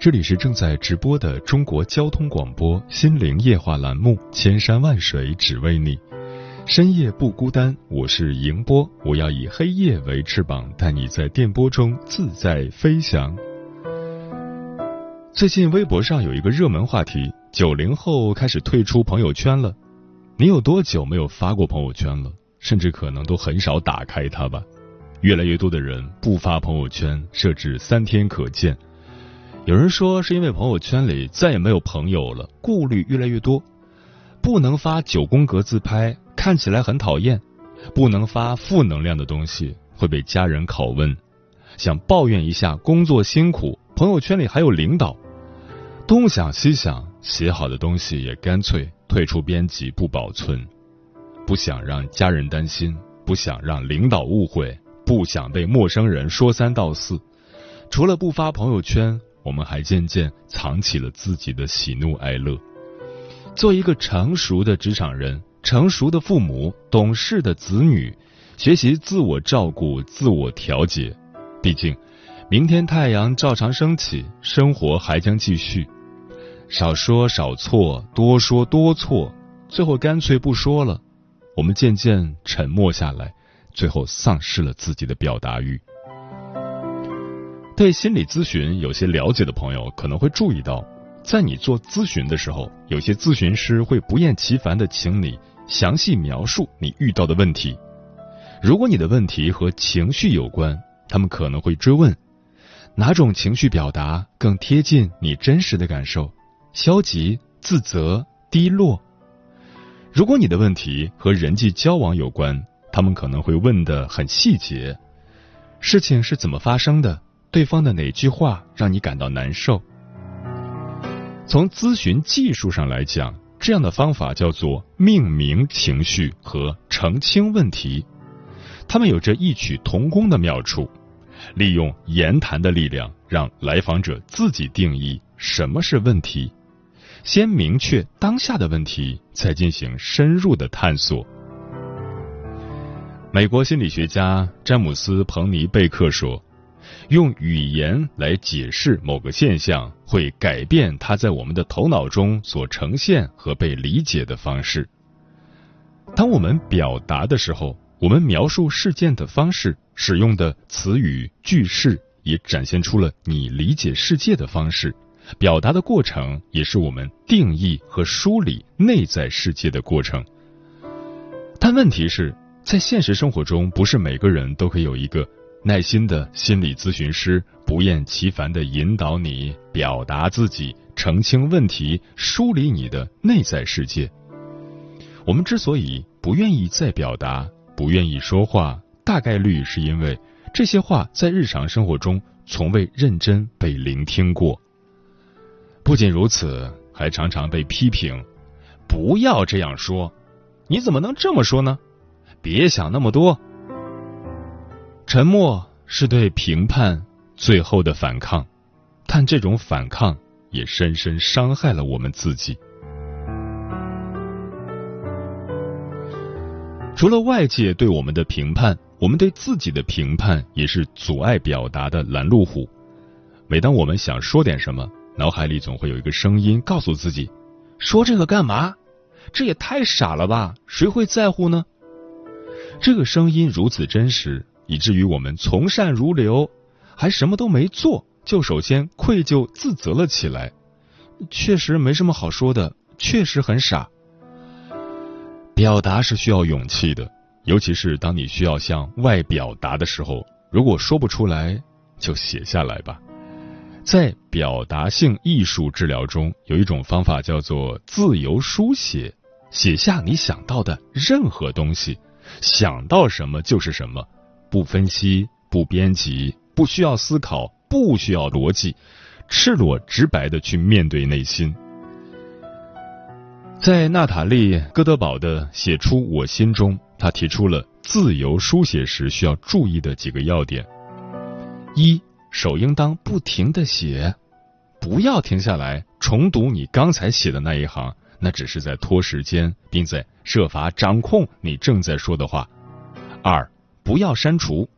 这里是正在直播的中国交通广播心灵夜话栏目《千山万水只为你》，深夜不孤单，我是迎波，我要以黑夜为翅膀，带你在电波中自在飞翔。最近微博上有一个热门话题：九零后开始退出朋友圈了。你有多久没有发过朋友圈了？甚至可能都很少打开它吧。越来越多的人不发朋友圈，设置三天可见。有人说是因为朋友圈里再也没有朋友了，顾虑越来越多。不能发九宫格自拍，看起来很讨厌；不能发负能量的东西，会被家人拷问。想抱怨一下工作辛苦，朋友圈里还有领导。东想西想，写好的东西也干脆退出编辑不保存。不想让家人担心，不想让领导误会。不想被陌生人说三道四，除了不发朋友圈，我们还渐渐藏起了自己的喜怒哀乐。做一个成熟的职场人，成熟的父母，懂事的子女，学习自我照顾、自我调节。毕竟，明天太阳照常升起，生活还将继续。少说少错，多说多错，最后干脆不说了。我们渐渐沉默下来。最后丧失了自己的表达欲。对心理咨询有些了解的朋友可能会注意到，在你做咨询的时候，有些咨询师会不厌其烦的请你详细描述你遇到的问题。如果你的问题和情绪有关，他们可能会追问哪种情绪表达更贴近你真实的感受：消极、自责、低落。如果你的问题和人际交往有关，他们可能会问的很细节，事情是怎么发生的？对方的哪句话让你感到难受？从咨询技术上来讲，这样的方法叫做命名情绪和澄清问题，他们有着异曲同工的妙处。利用言谈的力量，让来访者自己定义什么是问题，先明确当下的问题，再进行深入的探索。美国心理学家詹姆斯·彭尼贝克说：“用语言来解释某个现象，会改变它在我们的头脑中所呈现和被理解的方式。当我们表达的时候，我们描述事件的方式、使用的词语、句式，也展现出了你理解世界的方式。表达的过程，也是我们定义和梳理内在世界的过程。但问题是。”在现实生活中，不是每个人都可以有一个耐心的心理咨询师，不厌其烦的引导你表达自己、澄清问题、梳理你的内在世界。我们之所以不愿意再表达、不愿意说话，大概率是因为这些话在日常生活中从未认真被聆听过。不仅如此，还常常被批评：“不要这样说，你怎么能这么说呢？”别想那么多。沉默是对评判最后的反抗，但这种反抗也深深伤害了我们自己。除了外界对我们的评判，我们对自己的评判也是阻碍表达的拦路虎。每当我们想说点什么，脑海里总会有一个声音告诉自己：“说这个干嘛？这也太傻了吧！谁会在乎呢？”这个声音如此真实，以至于我们从善如流，还什么都没做，就首先愧疚自责了起来。确实没什么好说的，确实很傻。表达是需要勇气的，尤其是当你需要向外表达的时候，如果说不出来，就写下来吧。在表达性艺术治疗中，有一种方法叫做自由书写，写下你想到的任何东西，想到什么就是什么，不分析、不编辑、不需要思考、不需要逻辑，赤裸直白的去面对内心。在娜塔莉·戈德堡的《写出我心中》，他提出了自由书写时需要注意的几个要点：一、手应当不停的写，不要停下来重读你刚才写的那一行，那只是在拖时间，并在设法掌控你正在说的话。二、不要删除，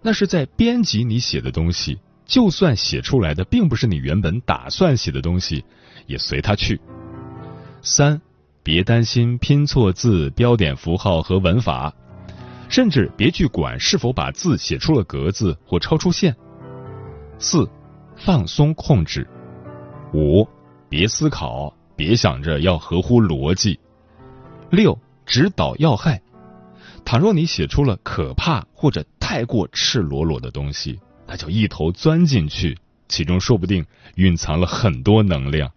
那是在编辑你写的东西，就算写出来的并不是你原本打算写的东西，也随他去。三，别担心拼错字、标点符号和文法，甚至别去管是否把字写出了格子或超出线。四，放松控制。五，别思考，别想着要合乎逻辑。六，指导要害。倘若你写出了可怕或者太过赤裸裸的东西，那就一头钻进去，其中说不定蕴藏了很多能量。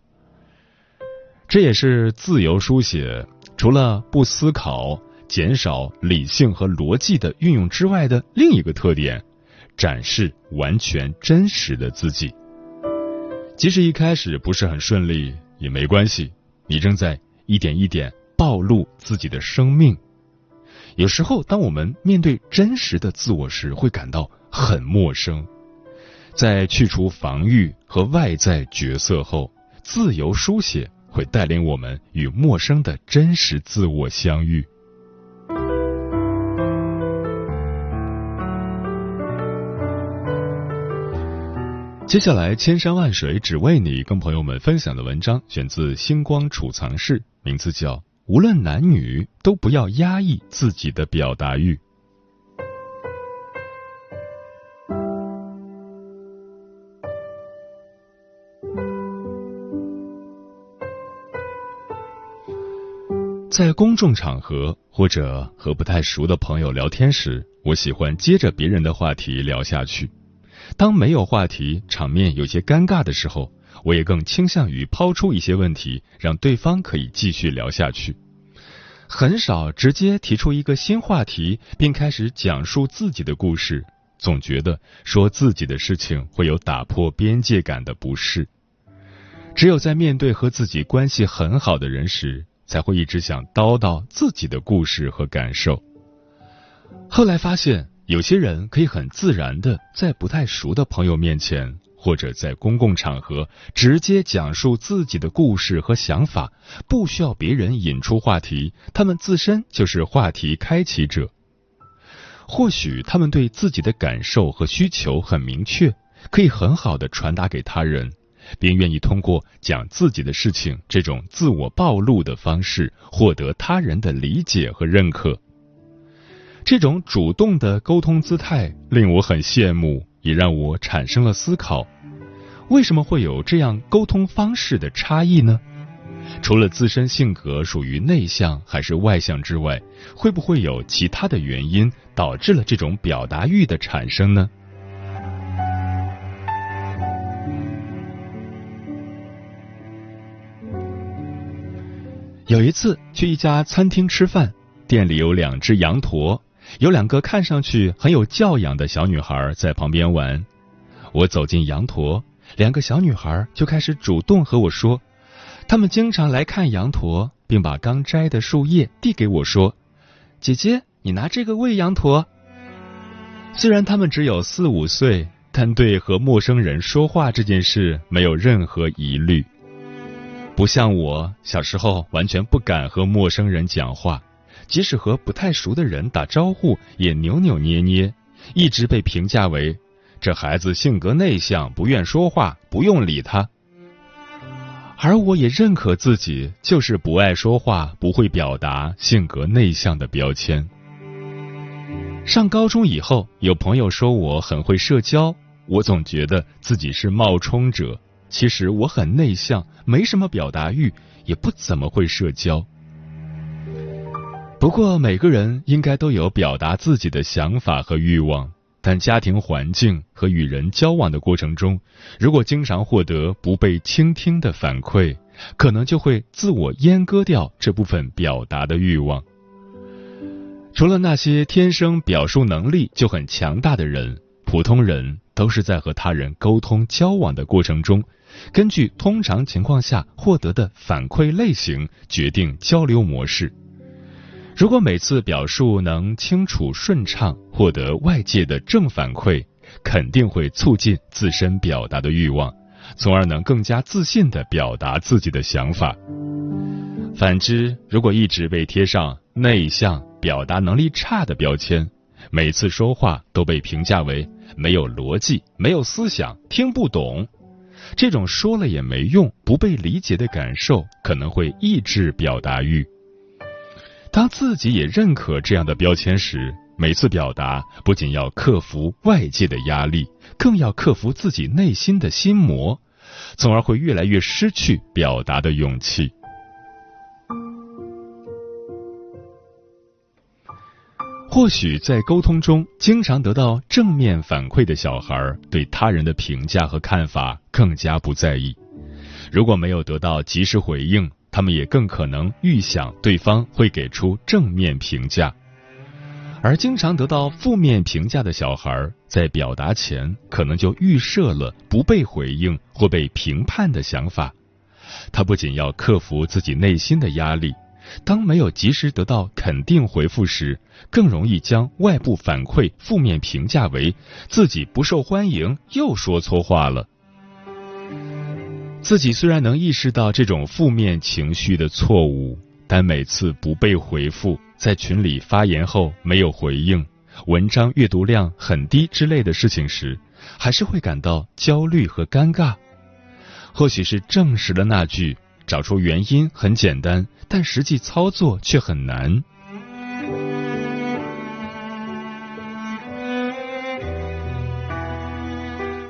这也是自由书写除了不思考、减少理性和逻辑的运用之外的另一个特点，展示完全真实的自己。即使一开始不是很顺利也没关系，你正在一点一点暴露自己的生命。有时候，当我们面对真实的自我时，会感到很陌生。在去除防御和外在角色后，自由书写。会带领我们与陌生的真实自我相遇。接下来，千山万水只为你，跟朋友们分享的文章选自星光储藏室，名字叫《无论男女都不要压抑自己的表达欲》。在公众场合或者和不太熟的朋友聊天时，我喜欢接着别人的话题聊下去。当没有话题、场面有些尴尬的时候，我也更倾向于抛出一些问题，让对方可以继续聊下去。很少直接提出一个新话题，并开始讲述自己的故事，总觉得说自己的事情会有打破边界感的不适。只有在面对和自己关系很好的人时。才会一直想叨叨自己的故事和感受。后来发现，有些人可以很自然的在不太熟的朋友面前，或者在公共场合直接讲述自己的故事和想法，不需要别人引出话题，他们自身就是话题开启者。或许他们对自己的感受和需求很明确，可以很好的传达给他人。并愿意通过讲自己的事情这种自我暴露的方式，获得他人的理解和认可。这种主动的沟通姿态令我很羡慕，也让我产生了思考：为什么会有这样沟通方式的差异呢？除了自身性格属于内向还是外向之外，会不会有其他的原因导致了这种表达欲的产生呢？有一次去一家餐厅吃饭，店里有两只羊驼，有两个看上去很有教养的小女孩在旁边玩。我走进羊驼，两个小女孩就开始主动和我说，她们经常来看羊驼，并把刚摘的树叶递给我说：“姐姐，你拿这个喂羊驼。”虽然她们只有四五岁，但对和陌生人说话这件事没有任何疑虑。不像我小时候完全不敢和陌生人讲话，即使和不太熟的人打招呼也扭扭捏捏，一直被评价为这孩子性格内向，不愿说话，不用理他。而我也认可自己就是不爱说话、不会表达、性格内向的标签。上高中以后，有朋友说我很会社交，我总觉得自己是冒充者。其实我很内向，没什么表达欲，也不怎么会社交。不过，每个人应该都有表达自己的想法和欲望，但家庭环境和与人交往的过程中，如果经常获得不被倾听的反馈，可能就会自我阉割掉这部分表达的欲望。除了那些天生表述能力就很强大的人，普通人都是在和他人沟通交往的过程中，根据通常情况下获得的反馈类型决定交流模式。如果每次表述能清楚顺畅，获得外界的正反馈，肯定会促进自身表达的欲望，从而能更加自信地表达自己的想法。反之，如果一直被贴上内向、表达能力差的标签，每次说话都被评价为没有逻辑、没有思想、听不懂，这种说了也没用、不被理解的感受，可能会抑制表达欲。当自己也认可这样的标签时，每次表达不仅要克服外界的压力，更要克服自己内心的心魔，从而会越来越失去表达的勇气。或许在沟通中经常得到正面反馈的小孩，对他人的评价和看法更加不在意；如果没有得到及时回应，他们也更可能预想对方会给出正面评价，而经常得到负面评价的小孩，在表达前可能就预设了不被回应或被评判的想法。他不仅要克服自己内心的压力，当没有及时得到肯定回复时，更容易将外部反馈负面评价为自己不受欢迎，又说错话了。自己虽然能意识到这种负面情绪的错误，但每次不被回复，在群里发言后没有回应，文章阅读量很低之类的事情时，还是会感到焦虑和尴尬。或许是证实了那句“找出原因很简单，但实际操作却很难”。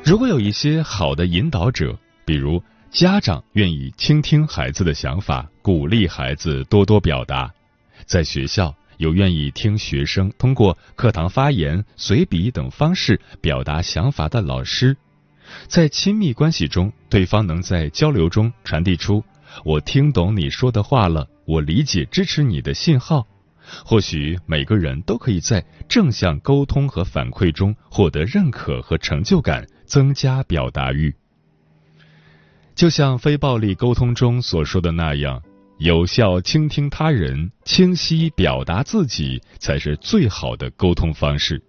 如果有一些好的引导者，比如。家长愿意倾听孩子的想法，鼓励孩子多多表达；在学校有愿意听学生通过课堂发言、随笔等方式表达想法的老师；在亲密关系中，对方能在交流中传递出“我听懂你说的话了，我理解支持你的信号”。或许每个人都可以在正向沟通和反馈中获得认可和成就感，增加表达欲。就像非暴力沟通中所说的那样，有效倾听他人，清晰表达自己，才是最好的沟通方式。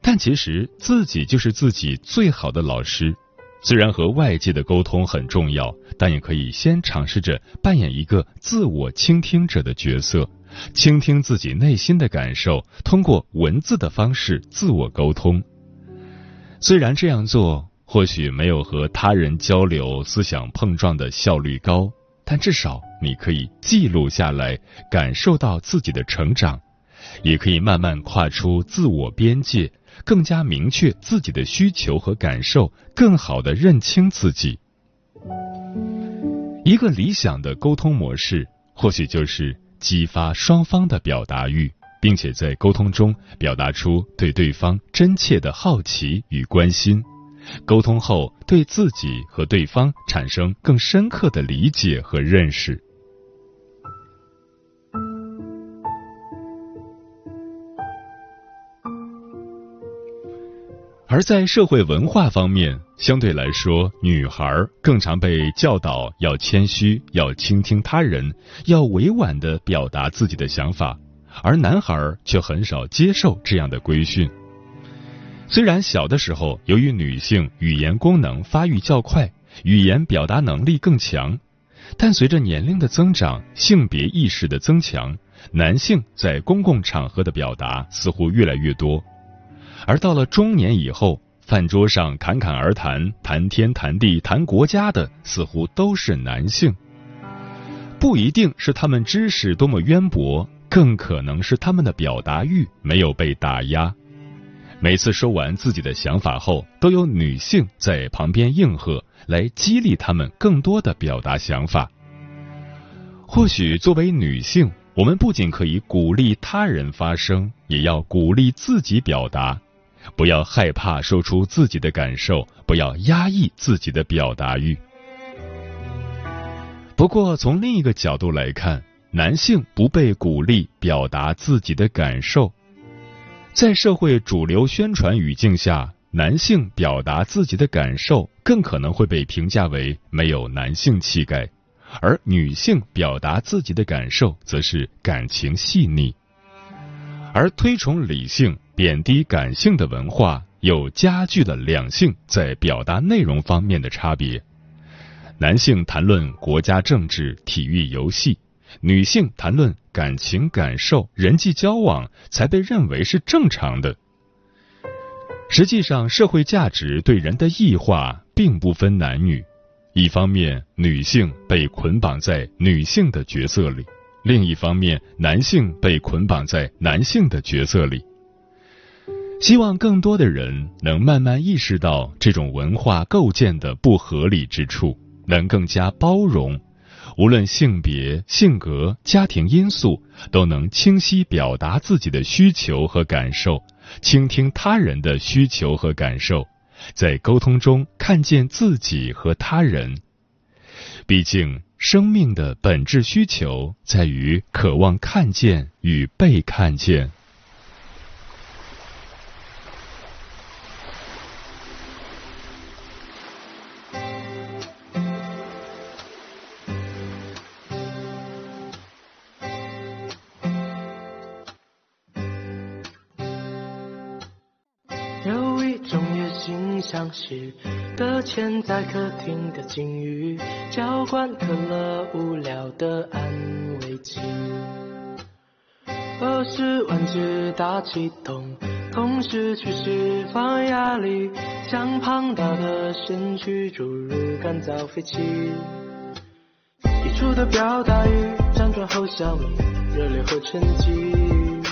但其实自己就是自己最好的老师。虽然和外界的沟通很重要，但也可以先尝试着扮演一个自我倾听者的角色，倾听自己内心的感受，通过文字的方式自我沟通。虽然这样做。或许没有和他人交流、思想碰撞的效率高，但至少你可以记录下来，感受到自己的成长，也可以慢慢跨出自我边界，更加明确自己的需求和感受，更好的认清自己。一个理想的沟通模式，或许就是激发双方的表达欲，并且在沟通中表达出对对方真切的好奇与关心。沟通后，对自己和对方产生更深刻的理解和认识。而在社会文化方面，相对来说，女孩更常被教导要谦虚，要倾听他人，要委婉的表达自己的想法，而男孩却很少接受这样的规训。虽然小的时候，由于女性语言功能发育较快，语言表达能力更强，但随着年龄的增长，性别意识的增强，男性在公共场合的表达似乎越来越多。而到了中年以后，饭桌上侃侃而谈、谈天谈地、谈国家的，似乎都是男性。不一定是他们知识多么渊博，更可能是他们的表达欲没有被打压。每次说完自己的想法后，都有女性在旁边应和，来激励他们更多的表达想法。或许作为女性，我们不仅可以鼓励他人发声，也要鼓励自己表达。不要害怕说出自己的感受，不要压抑自己的表达欲。不过，从另一个角度来看，男性不被鼓励表达自己的感受，在社会主流宣传语境下，男性表达自己的感受更可能会被评价为没有男性气概，而女性表达自己的感受则是感情细腻，而推崇理性。贬低感性的文化，又加剧了两性在表达内容方面的差别。男性谈论国家政治、体育、游戏，女性谈论感情、感受、人际交往，才被认为是正常的。实际上，社会价值对人的异化并不分男女。一方面，女性被捆绑在女性的角色里；另一方面，男性被捆绑在男性的角色里。希望更多的人能慢慢意识到这种文化构建的不合理之处，能更加包容，无论性别、性格、家庭因素，都能清晰表达自己的需求和感受，倾听他人的需求和感受，在沟通中看见自己和他人。毕竟，生命的本质需求在于渴望看见与被看见。客厅的金鱼，浇灌渴了无聊的安慰剂。二十万只大气筒同时去释放压力，向庞大的身躯注入干燥废气。溢出的表达欲辗转后消弭，热烈和沉寂。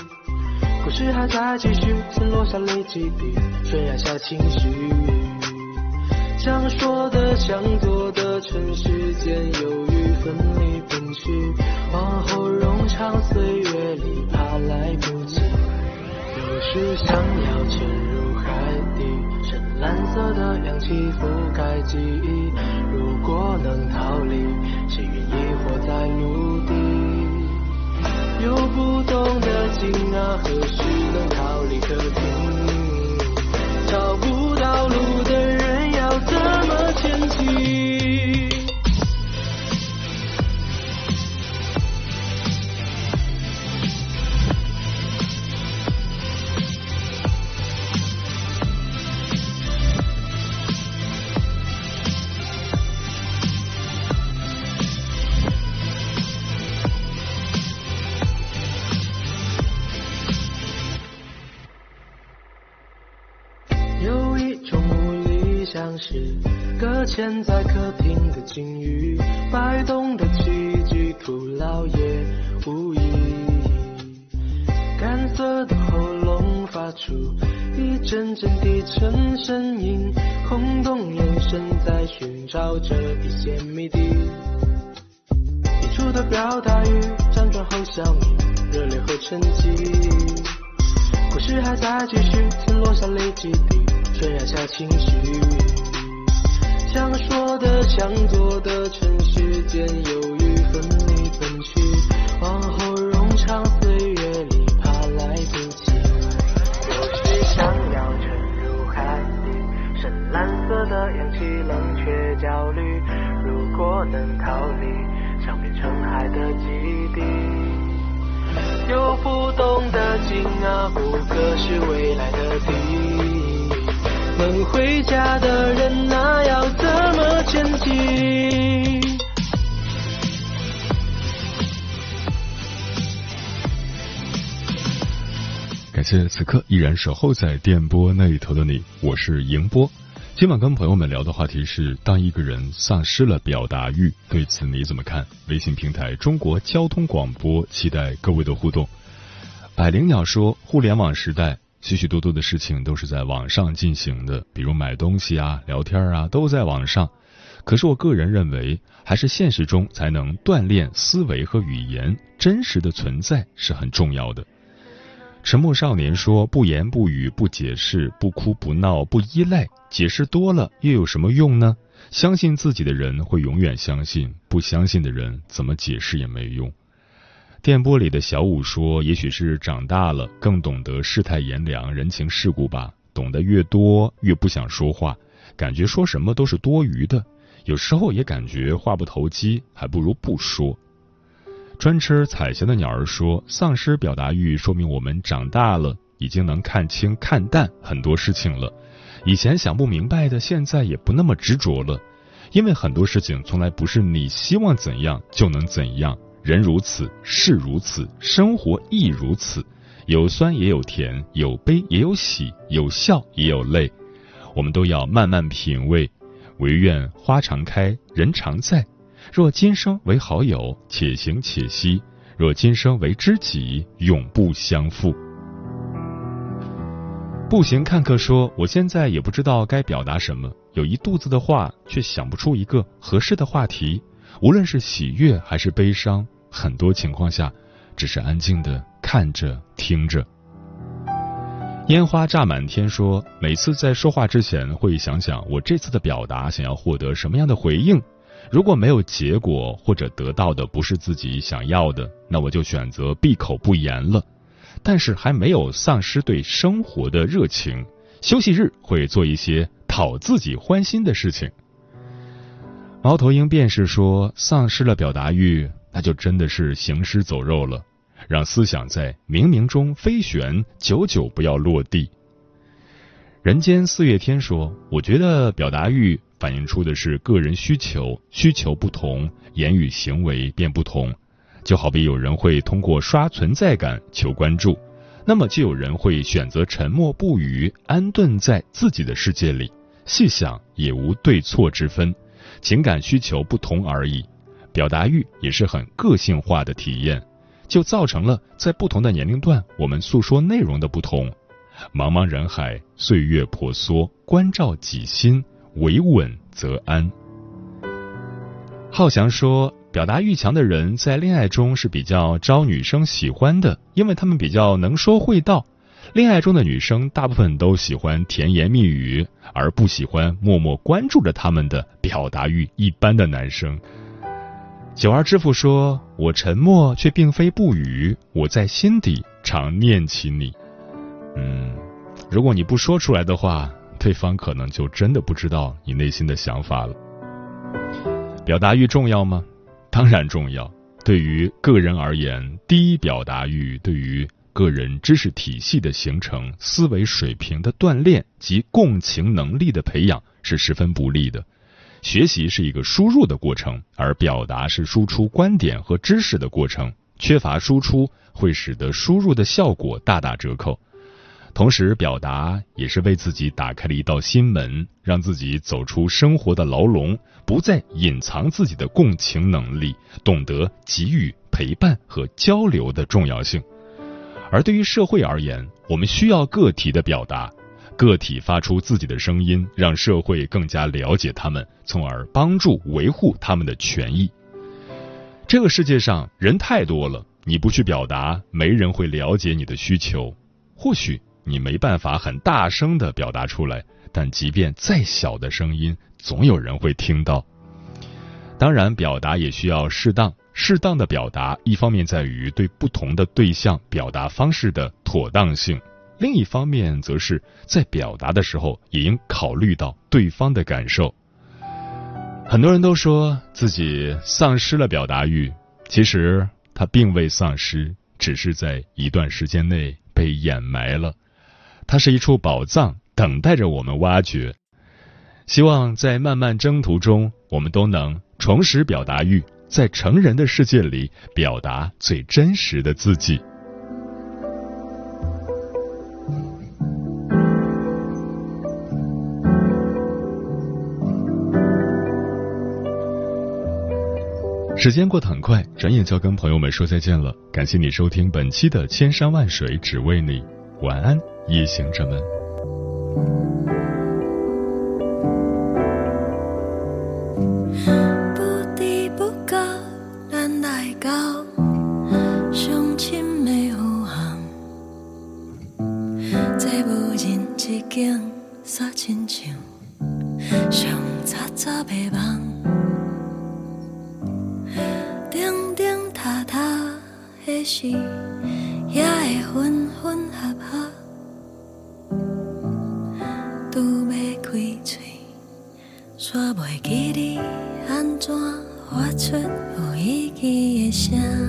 故事还在继续，曾落下泪几滴，悬崖下情绪。想说的、想做的，尘世间犹豫分离分去，往后冗长岁月里怕来不及。有时想要潜入海底，深蓝色的氧气覆盖记忆。如果能逃离，谁愿意活在陆地？有不懂的惊啊，何时能逃离客厅？找不到路的人。怎么前进？是搁浅在客厅的金鱼，摆动的器具，徒劳也无益。干涩的喉咙发出一阵阵低沉声音，空洞眼神在寻找着一些谜底。溢出的表达语辗转后消弭，热烈和沉寂。故事还在继续，曾落下泪几滴，悬崖下情绪。想说的、想做的，趁时间犹豫分离分去，往后冗长岁月里怕来不及。有时想要沉入海底，深蓝色的氧气冷却焦虑。如果能逃离，想变成海的基地。有不动的惊啊，不可是未来的地。等回家的人啊，要怎么前进？感谢此刻依然守候在电波那一头的你，我是迎波。今晚跟朋友们聊的话题是：当一个人丧失了表达欲，对此你怎么看？微信平台中国交通广播，期待各位的互动。百灵鸟说，互联网时代。许许多多的事情都是在网上进行的，比如买东西啊、聊天啊，都在网上。可是我个人认为，还是现实中才能锻炼思维和语言，真实的存在是很重要的。沉默少年说：“不言不语，不解释，不哭不闹，不依赖，解释多了又有什么用呢？相信自己的人会永远相信，不相信的人怎么解释也没用。”电波里的小五说：“也许是长大了，更懂得世态炎凉、人情世故吧。懂得越多，越不想说话，感觉说什么都是多余的。有时候也感觉话不投机，还不如不说。”专吃彩霞的鸟儿说：“丧失表达欲，说明我们长大了，已经能看清、看淡很多事情了。以前想不明白的，现在也不那么执着了。因为很多事情从来不是你希望怎样就能怎样。”人如此，事如此，生活亦如此，有酸也有甜，有悲也有喜，有笑也有泪，我们都要慢慢品味。唯愿花常开，人常在。若今生为好友，且行且惜；若今生为知己，永不相负。步行看客说：“我现在也不知道该表达什么，有一肚子的话，却想不出一个合适的话题。”无论是喜悦还是悲伤，很多情况下，只是安静的看着、听着。烟花炸满天，说每次在说话之前会想想，我这次的表达想要获得什么样的回应。如果没有结果，或者得到的不是自己想要的，那我就选择闭口不言了。但是还没有丧失对生活的热情，休息日会做一些讨自己欢心的事情。猫头鹰便是说，丧失了表达欲，那就真的是行尸走肉了。让思想在冥冥中飞旋，久久不要落地。人间四月天说，我觉得表达欲反映出的是个人需求，需求不同，言语行为便不同。就好比有人会通过刷存在感求关注，那么就有人会选择沉默不语，安顿在自己的世界里。细想也无对错之分。情感需求不同而已，表达欲也是很个性化的体验，就造成了在不同的年龄段，我们诉说内容的不同。茫茫人海，岁月婆娑，关照己心，维稳则安。浩翔说，表达欲强的人在恋爱中是比较招女生喜欢的，因为他们比较能说会道。恋爱中的女生大部分都喜欢甜言蜜语，而不喜欢默默关注着他们的表达欲一般的男生。九儿之父说：“我沉默却并非不语，我在心底常念起你。”嗯，如果你不说出来的话，对方可能就真的不知道你内心的想法了。表达欲重要吗？当然重要。对于个人而言，低表达欲对于。个人知识体系的形成、思维水平的锻炼及共情能力的培养是十分不利的。学习是一个输入的过程，而表达是输出观点和知识的过程。缺乏输出会使得输入的效果大打折扣。同时，表达也是为自己打开了一道心门，让自己走出生活的牢笼，不再隐藏自己的共情能力，懂得给予陪伴和交流的重要性。而对于社会而言，我们需要个体的表达，个体发出自己的声音，让社会更加了解他们，从而帮助维护他们的权益。这个世界上人太多了，你不去表达，没人会了解你的需求。或许你没办法很大声的表达出来，但即便再小的声音，总有人会听到。当然，表达也需要适当。适当的表达，一方面在于对不同的对象表达方式的妥当性，另一方面则是在表达的时候也应考虑到对方的感受。很多人都说自己丧失了表达欲，其实他并未丧失，只是在一段时间内被掩埋了。它是一处宝藏，等待着我们挖掘。希望在漫漫征途中，我们都能重拾表达欲。在成人的世界里表达最真实的自己。时间过得很快转眼就要跟朋友们说再见了。感谢你收听本期的千山万水只为你晚安夜行者们。高，胸襟没有行，坐不进一间纱亲像上杂杂的房，叮叮踏踏的是也会纷纷。见。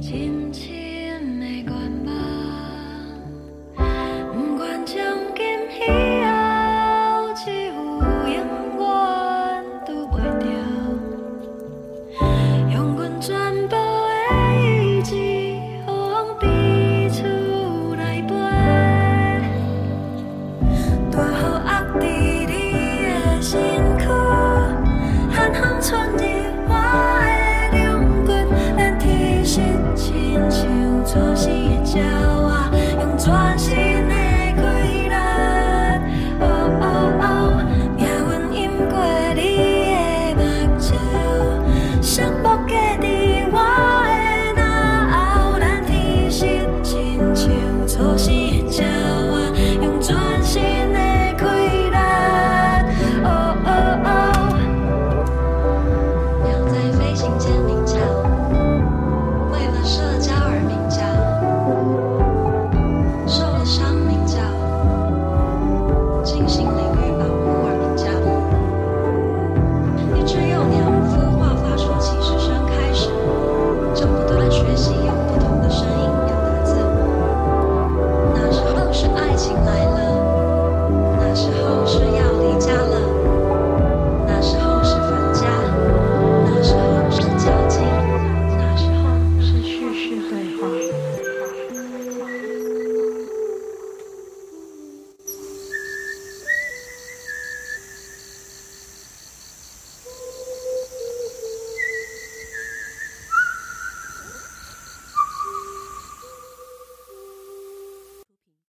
寂寞